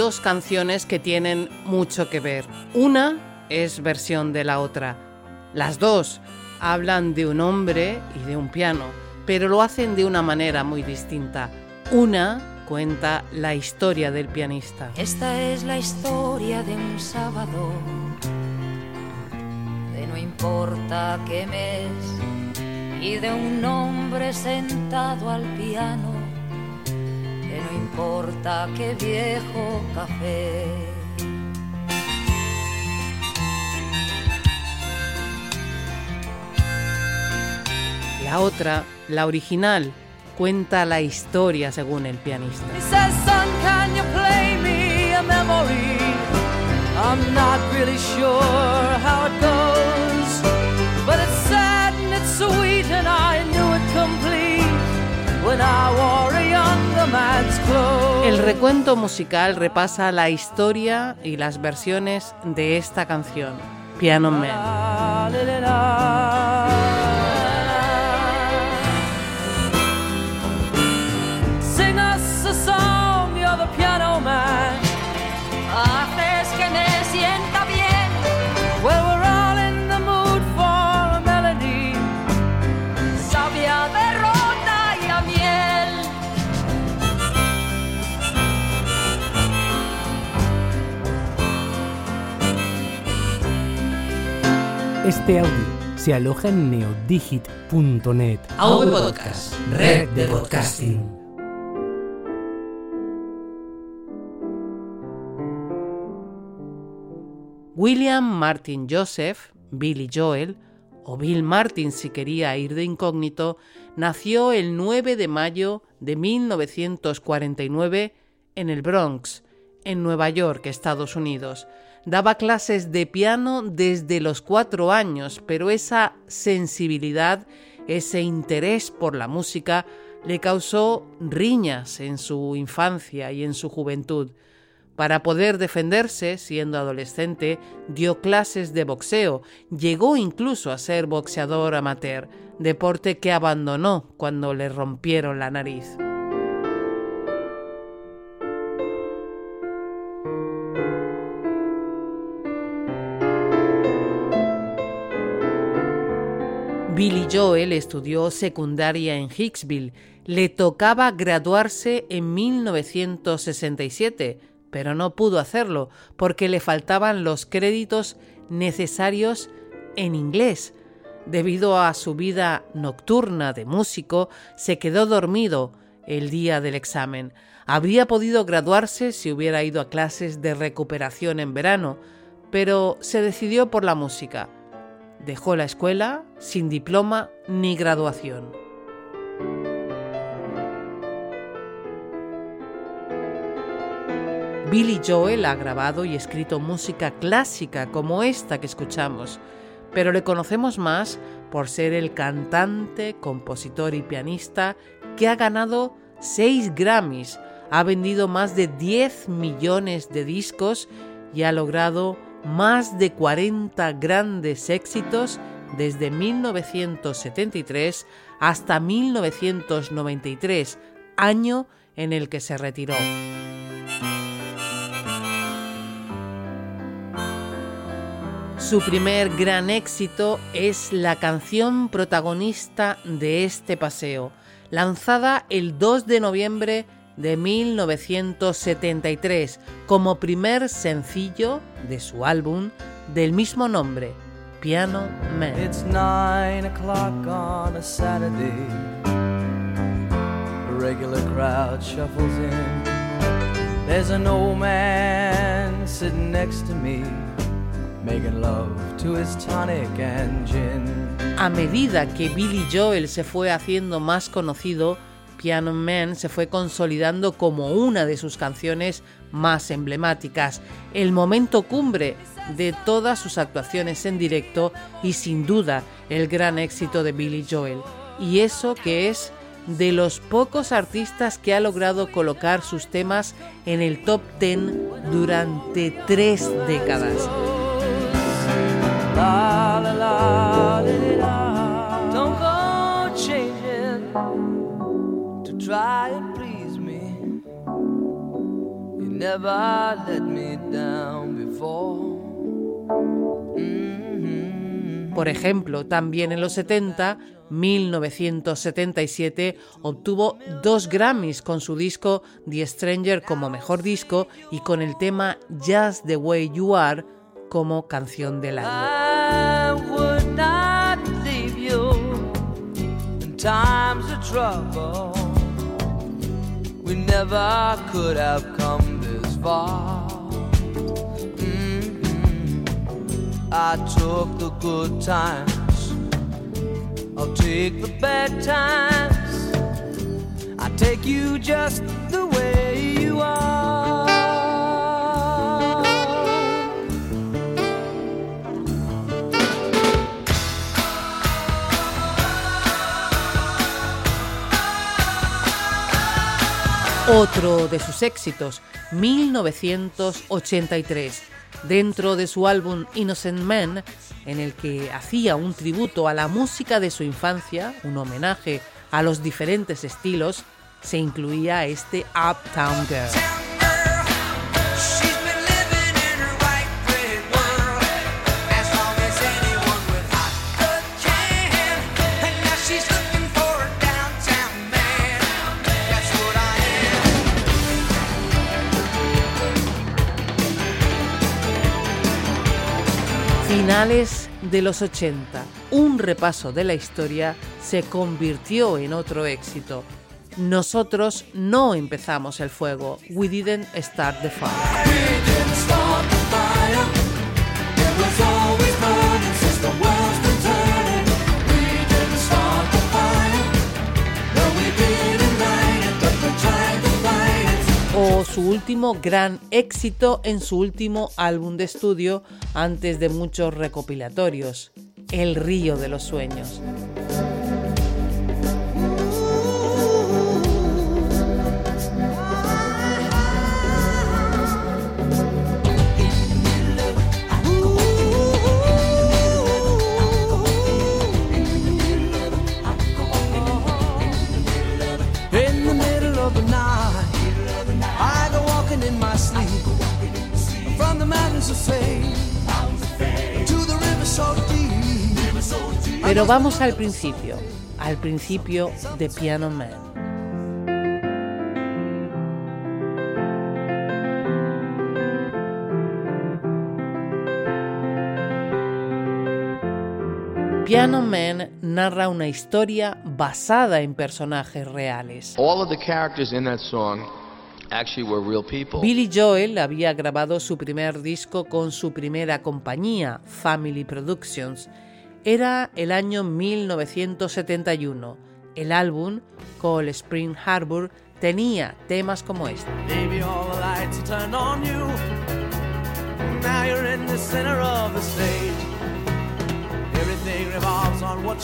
Dos canciones que tienen mucho que ver. Una es versión de la otra. Las dos hablan de un hombre y de un piano, pero lo hacen de una manera muy distinta. Una cuenta la historia del pianista. Esta es la historia de un sábado, de no importa qué mes, y de un hombre sentado al piano no importa qué viejo café. La otra, la original, cuenta la historia según el pianista. I'm not really sure how it goes, but it's sad and it's sweet, and I knew it complete when I wore a el recuento musical repasa la historia y las versiones de esta canción, Piano Man. Este audio se aloja en neodigit.net. Audio Podcast, red de podcasting. William Martin Joseph, Billy Joel, o Bill Martin si quería ir de incógnito, nació el 9 de mayo de 1949 en el Bronx, en Nueva York, Estados Unidos. Daba clases de piano desde los cuatro años, pero esa sensibilidad, ese interés por la música, le causó riñas en su infancia y en su juventud. Para poder defenderse, siendo adolescente, dio clases de boxeo, llegó incluso a ser boxeador amateur, deporte que abandonó cuando le rompieron la nariz. Billy Joel estudió secundaria en Hicksville. Le tocaba graduarse en 1967, pero no pudo hacerlo porque le faltaban los créditos necesarios en inglés. Debido a su vida nocturna de músico, se quedó dormido el día del examen. Habría podido graduarse si hubiera ido a clases de recuperación en verano, pero se decidió por la música Dejó la escuela sin diploma ni graduación. Billy Joel ha grabado y escrito música clásica como esta que escuchamos, pero le conocemos más por ser el cantante, compositor y pianista que ha ganado seis Grammys, ha vendido más de 10 millones de discos y ha logrado más de 40 grandes éxitos desde 1973 hasta 1993, año en el que se retiró. Su primer gran éxito es la canción protagonista de este paseo, lanzada el 2 de noviembre de 1973 como primer sencillo de su álbum del mismo nombre, Piano Man. It's nine o'clock on a Saturday. A regular crowd shuffles in. There's an old man sitting next to me, making love to his tonic and gin. A medida que Billy Joel se fue haciendo más conocido, Piano Man se fue consolidando como una de sus canciones más emblemáticas, el momento cumbre de todas sus actuaciones en directo y sin duda el gran éxito de Billy Joel. Y eso que es de los pocos artistas que ha logrado colocar sus temas en el top 10 durante tres décadas. Por ejemplo, también en los 70, 1977, obtuvo dos Grammys con su disco The Stranger como mejor disco y con el tema Just the Way You Are como canción del año. We never could have come far. I took the good times, I'll take the bad times. I take you just the way you are. Otro de sus éxitos, 1983 dentro de su álbum Innocent Man, en el que hacía un tributo a la música de su infancia, un homenaje a los diferentes estilos, se incluía este Uptown Girl. Finales de los 80, un repaso de la historia se convirtió en otro éxito. Nosotros no empezamos el fuego. We didn't start the fire. Su último gran éxito en su último álbum de estudio antes de muchos recopilatorios, El río de los sueños. Pero vamos al principio, al principio de Piano Man. Piano Man narra una historia basada en personajes reales. All of the characters in that song Billy Joel había grabado su primer disco con su primera compañía, Family Productions. Era el año 1971. El álbum, Call Spring Harbor, tenía temas como este. Everything revolves on what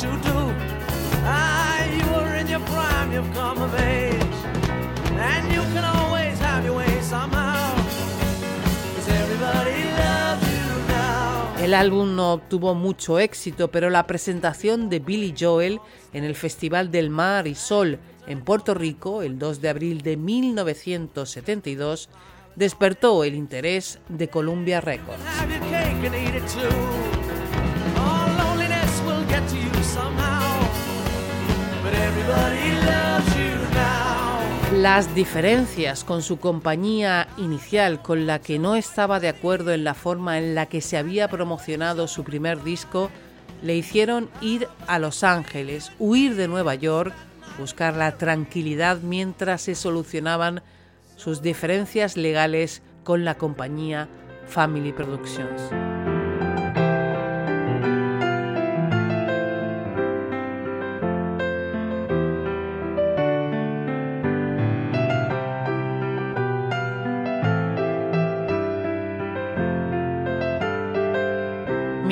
El álbum no obtuvo mucho éxito, pero la presentación de Billy Joel en el Festival del Mar y Sol en Puerto Rico el 2 de abril de 1972 despertó el interés de Columbia Records. Las diferencias con su compañía inicial, con la que no estaba de acuerdo en la forma en la que se había promocionado su primer disco, le hicieron ir a Los Ángeles, huir de Nueva York, buscar la tranquilidad mientras se solucionaban sus diferencias legales con la compañía Family Productions.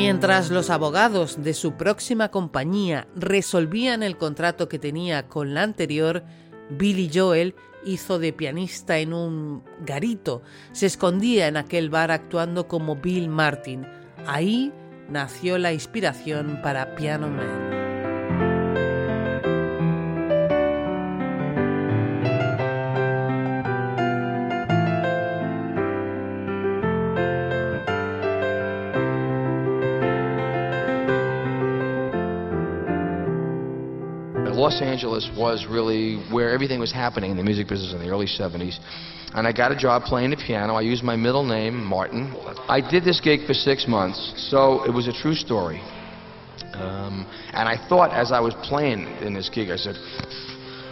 Mientras los abogados de su próxima compañía resolvían el contrato que tenía con la anterior, Billy Joel hizo de pianista en un garito. Se escondía en aquel bar actuando como Bill Martin. Ahí nació la inspiración para Piano Man. Los Angeles was really where everything was happening in the music business in the early 70s. And I got a job playing the piano. I used my middle name, Martin. I did this gig for six months, so it was a true story. Um, and I thought as I was playing in this gig, I said,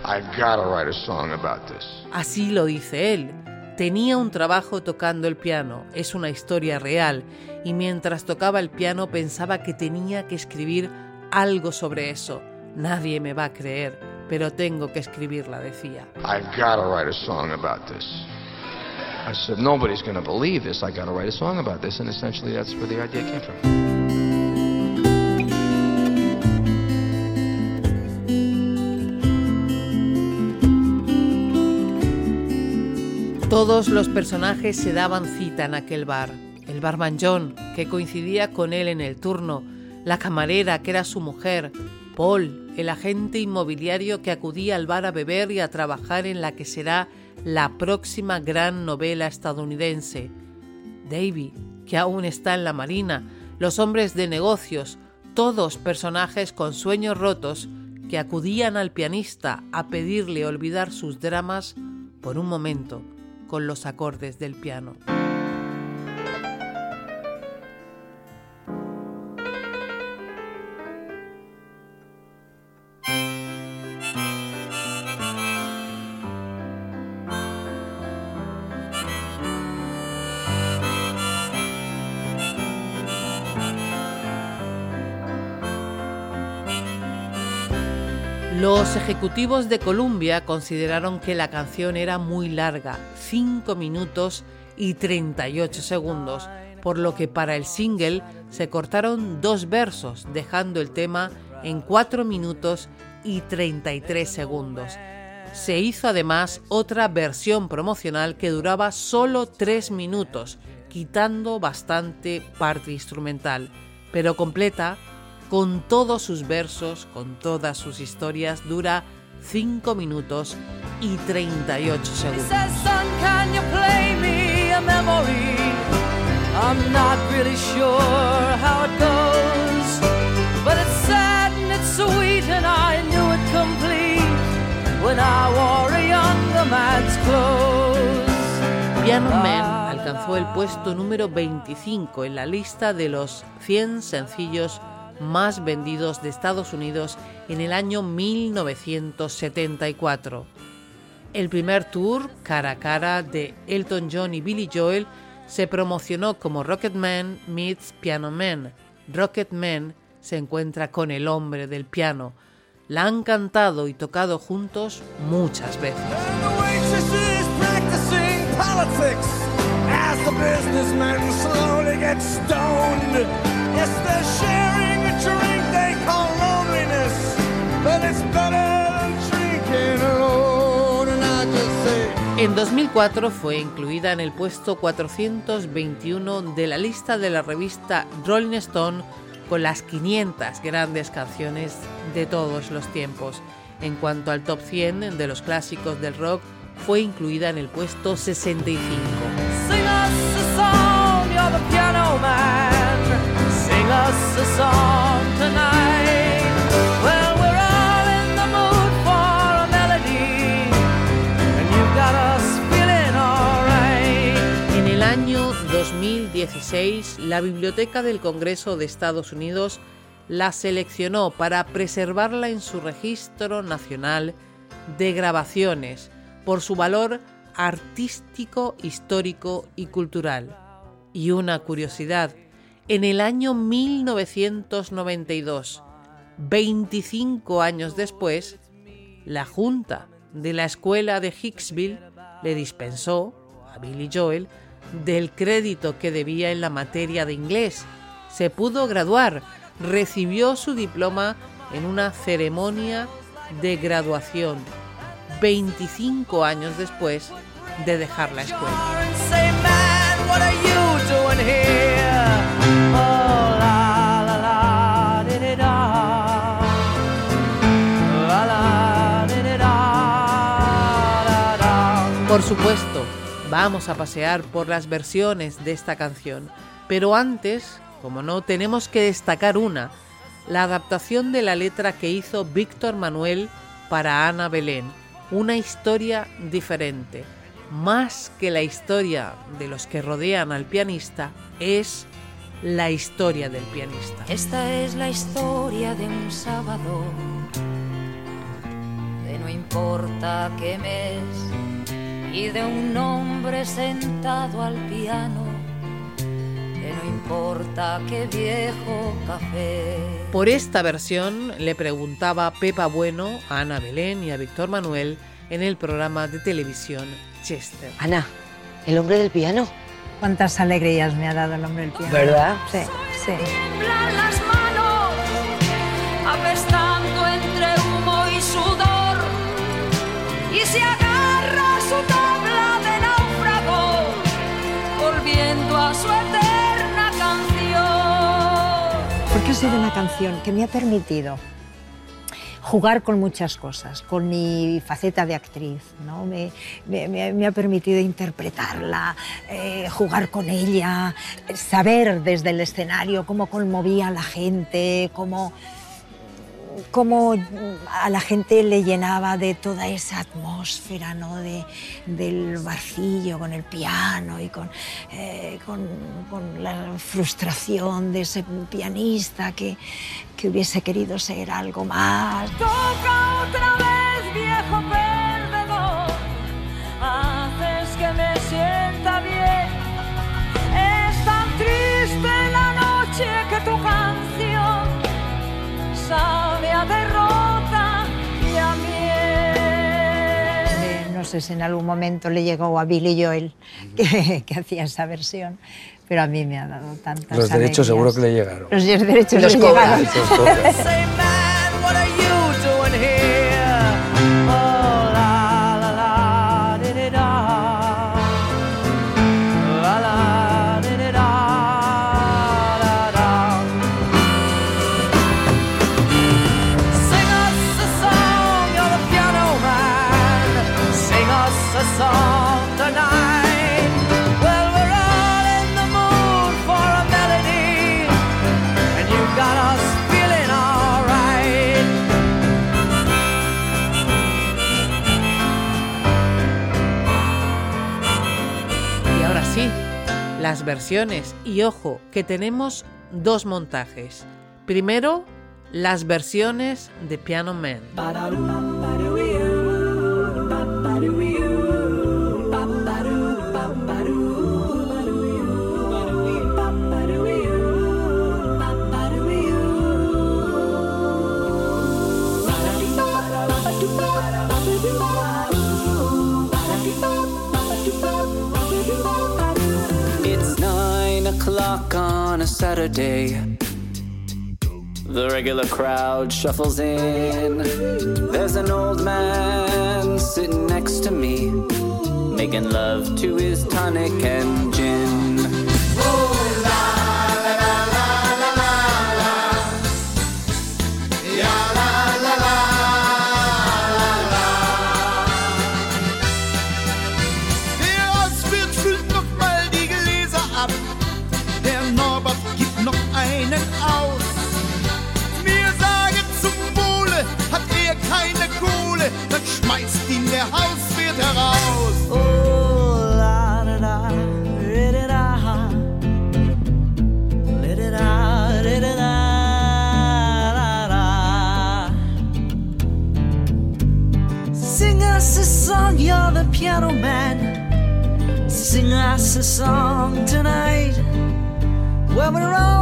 I've got to write a song about this. Así lo dice él. Tenía un trabajo tocando el piano, es una historia real, y mientras tocaba el piano pensaba que tenía que escribir algo sobre eso. Nadie me va a creer, pero tengo que escribirla, decía. I've got to write a song about this. I said, nobody's going to believe this. I got to write a song about this. And essentially, that's where the idea came from. Todos los personajes se daban cita en aquel bar. El barman John, que coincidía con él en el turno, la camarera, que era su mujer, Paul, el agente inmobiliario que acudía al bar a beber y a trabajar en la que será la próxima gran novela estadounidense. Davy, que aún está en la marina, los hombres de negocios, todos personajes con sueños rotos que acudían al pianista a pedirle olvidar sus dramas por un momento con los acordes del piano. Ejecutivos de Columbia consideraron que la canción era muy larga, 5 minutos y 38 segundos, por lo que para el single se cortaron dos versos, dejando el tema en 4 minutos y 33 segundos. Se hizo además otra versión promocional que duraba solo 3 minutos, quitando bastante parte instrumental, pero completa con todos sus versos, con todas sus historias, dura 5 minutos y 38 segundos. Piano Man alcanzó el puesto número 25 en la lista de los 100 sencillos más vendidos de Estados Unidos en el año 1974. El primer tour cara a cara de Elton John y Billy Joel se promocionó como Rocket Man meets Piano Man. Rocket Man se encuentra con el hombre del piano. La han cantado y tocado juntos muchas veces. En 2004 fue incluida en el puesto 421 de la lista de la revista Rolling Stone con las 500 grandes canciones de todos los tiempos. En cuanto al top 100 de los clásicos del rock, fue incluida en el puesto 65. En 2016, la Biblioteca del Congreso de Estados Unidos la seleccionó para preservarla en su registro nacional de grabaciones por su valor artístico, histórico y cultural. Y una curiosidad, en el año 1992, 25 años después, la Junta de la Escuela de Hicksville le dispensó a Billy Joel del crédito que debía en la materia de inglés. Se pudo graduar, recibió su diploma en una ceremonia de graduación 25 años después de dejar la escuela. Por supuesto, vamos a pasear por las versiones de esta canción, pero antes, como no, tenemos que destacar una, la adaptación de la letra que hizo Víctor Manuel para Ana Belén, una historia diferente. Más que la historia de los que rodean al pianista, es la historia del pianista. Esta es la historia de un sábado, de no importa qué mes y de un hombre sentado al piano, que no importa qué viejo café. Por esta versión le preguntaba Pepa Bueno a Ana Belén y a Víctor Manuel en el programa de televisión Chester. Ana, el hombre del piano. Cuántas alegrías me ha dado el hombre del piano. ¿Verdad? Sí, sí. Sido una canción que me ha permitido jugar con muchas cosas, con mi faceta de actriz, ¿no? me, me- ha permitido interpretarla, eh, jugar con ella, saber desde el escenario cómo conmovía a la gente, cómo, cómo a la gente le llenaba de toda esa atmósfera ¿no? de, del barcillo con el piano y con, eh, con, la frustración de ese pianista que, que hubiese querido ser algo más. Toca otra vez, viejo en algún momento le llegó a Billy Joel que, que hacía esa versión, pero a mí me ha dado tantas Los derechos seguro que le llegaron. Los derechos Los le llegaron. Los las versiones. Y ojo, que tenemos dos montajes. Primero, las versiones de Piano Man. A Saturday. The regular crowd shuffles in. There's an old man sitting next to me, making love to his tonic and gin. us a song tonight. When we're all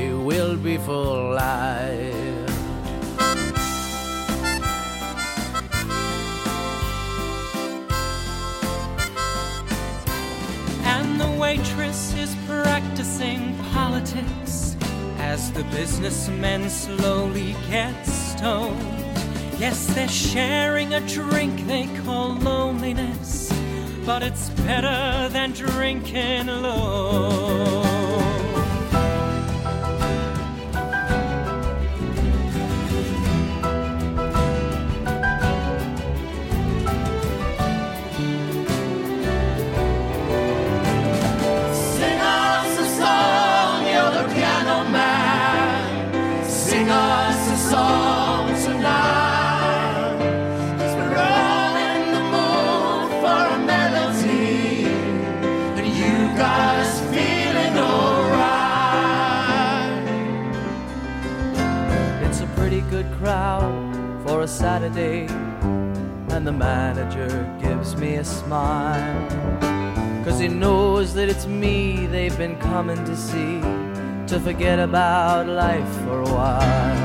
we will be full life. And the waitress is practicing politics as the businessman slowly gets stoned. Yes, they're sharing a drink they call loneliness, but it's better than drinking alone. Saturday, and the manager gives me a smile. Cause he knows that it's me they've been coming to see to forget about life for a while.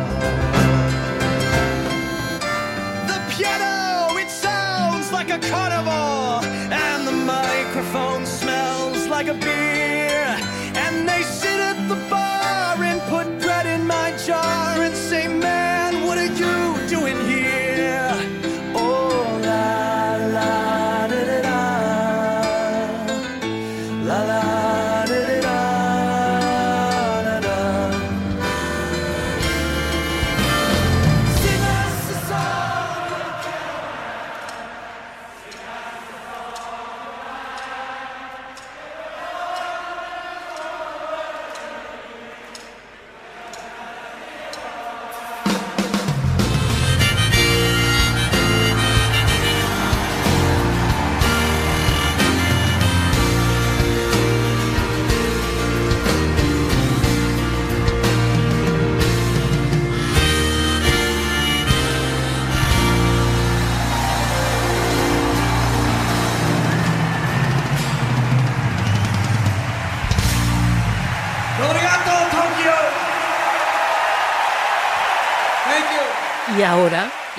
The piano, it sounds like a carnival, and the microphone smells like a beer.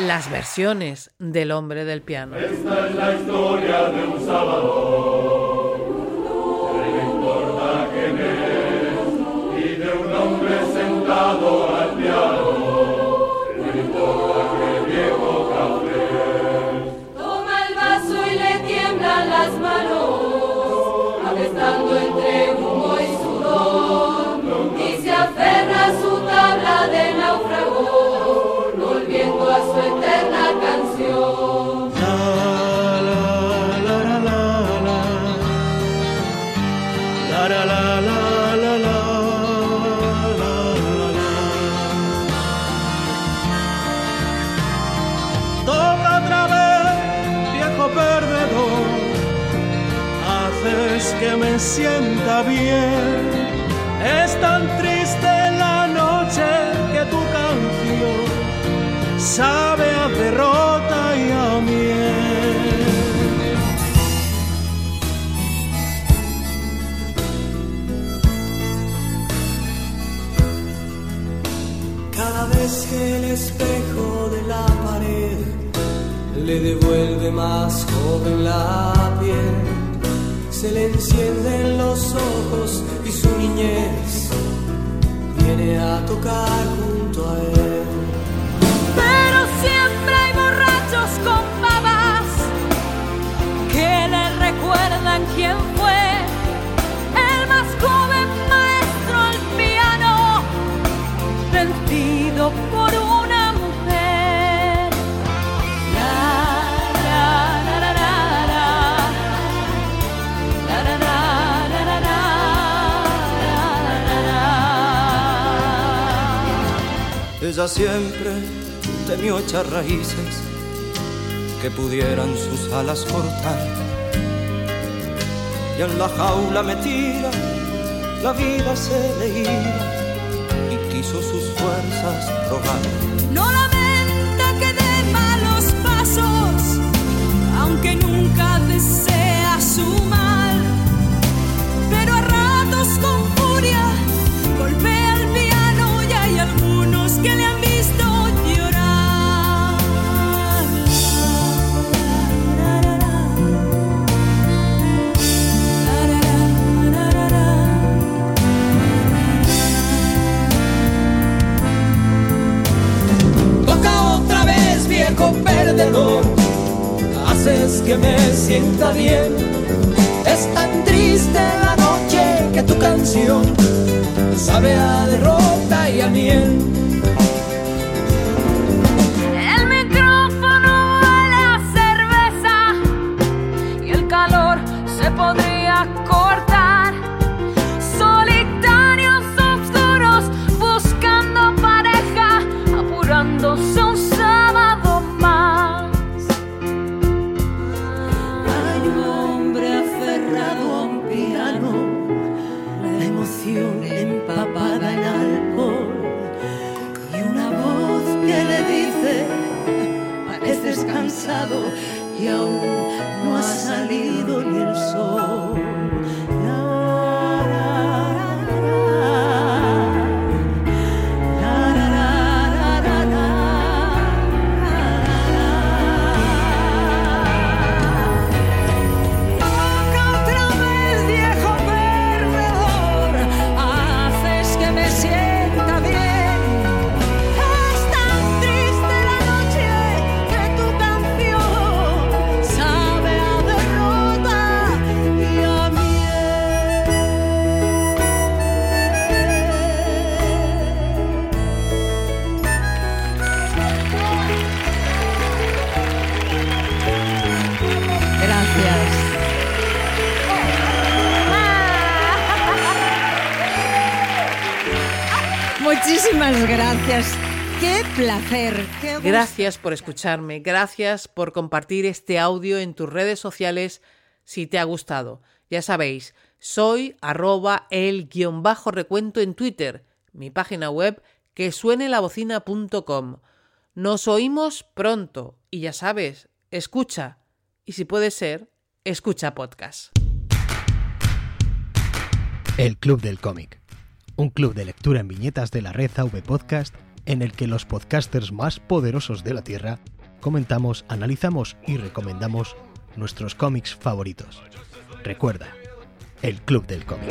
las versiones del hombre del piano. Esta es la historia de un Salvador, que no importa y de un hombre sentado al piano. Vez que el espejo de la pared le devuelve más joven la piel, se le encienden los ojos y su niñez viene a tocar junto a él. Pero siempre hay borrachos con babas que le recuerdan quién fue Ella siempre temió echar raíces que pudieran sus alas cortar. Y en la jaula metida la vida se le iba y quiso sus fuerzas probar. No lamenta perdedor. Haces que me sienta bien. Es tan triste la noche que tu canción sabe a derrota y a miel. Placer. Qué gusto. Gracias por escucharme, gracias por compartir este audio en tus redes sociales si te ha gustado. Ya sabéis, soy arroba el guion bajo recuento en Twitter, mi página web que suene la bocina.com. Nos oímos pronto y ya sabes, escucha y si puede ser, escucha podcast. El Club del Cómic. Un club de lectura en viñetas de la red AV Podcast en el que los podcasters más poderosos de la Tierra comentamos, analizamos y recomendamos nuestros cómics favoritos. Recuerda, el Club del Cómic.